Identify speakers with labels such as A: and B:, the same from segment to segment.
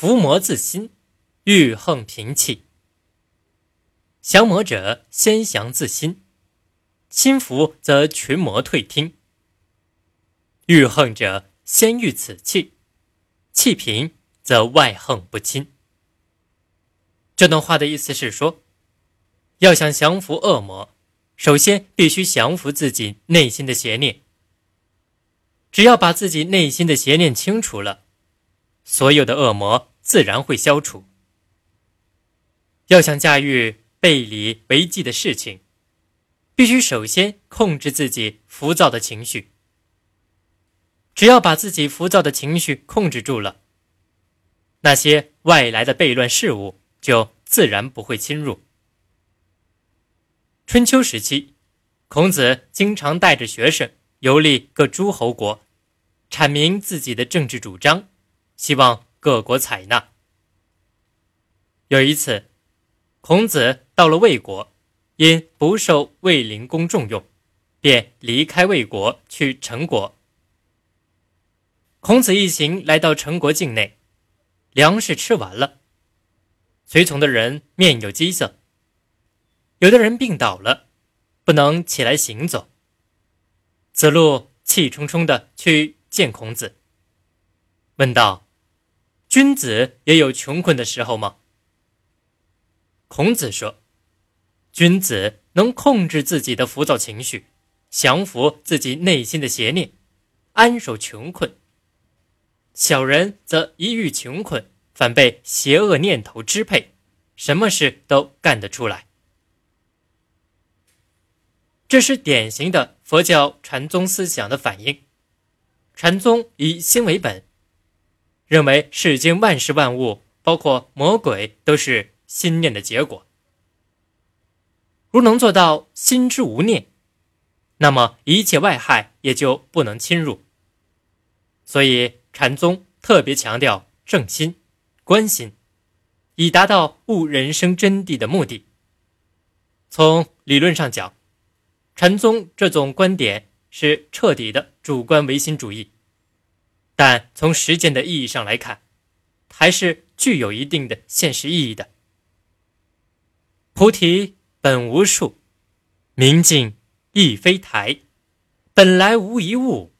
A: 伏魔自心，欲横平气。降魔者先降自心，心服则群魔退听。欲横者先欲此气，气平则外横不侵。这段话的意思是说，要想降服恶魔，首先必须降服自己内心的邪念。只要把自己内心的邪念清除了，所有的恶魔自然会消除。要想驾驭背离违纪的事情，必须首先控制自己浮躁的情绪。只要把自己浮躁的情绪控制住了，那些外来的悖乱事物就自然不会侵入。春秋时期，孔子经常带着学生游历各诸侯国，阐明自己的政治主张。希望各国采纳。有一次，孔子到了魏国，因不受魏灵公重用，便离开魏国去陈国。孔子一行来到陈国境内，粮食吃完了，随从的人面有饥色，有的人病倒了，不能起来行走。子路气冲冲的去见孔子，问道。君子也有穷困的时候吗？孔子说：“君子能控制自己的浮躁情绪，降服自己内心的邪念，安守穷困；小人则一遇穷困，反被邪恶念头支配，什么事都干得出来。”这是典型的佛教禅宗思想的反应。禅宗以心为本。认为世间万事万物，包括魔鬼，都是心念的结果。如能做到心之无念，那么一切外害也就不能侵入。所以禅宗特别强调正心、观心，以达到悟人生真谛的目的。从理论上讲，禅宗这种观点是彻底的主观唯心主义。但从实践的意义上来看，还是具有一定的现实意义的。菩提本无树，明镜亦非台，本来无一物，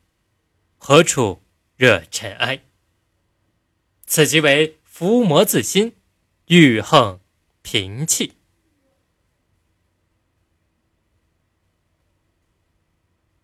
A: 何处惹尘埃？此即为伏魔自心，欲横平气。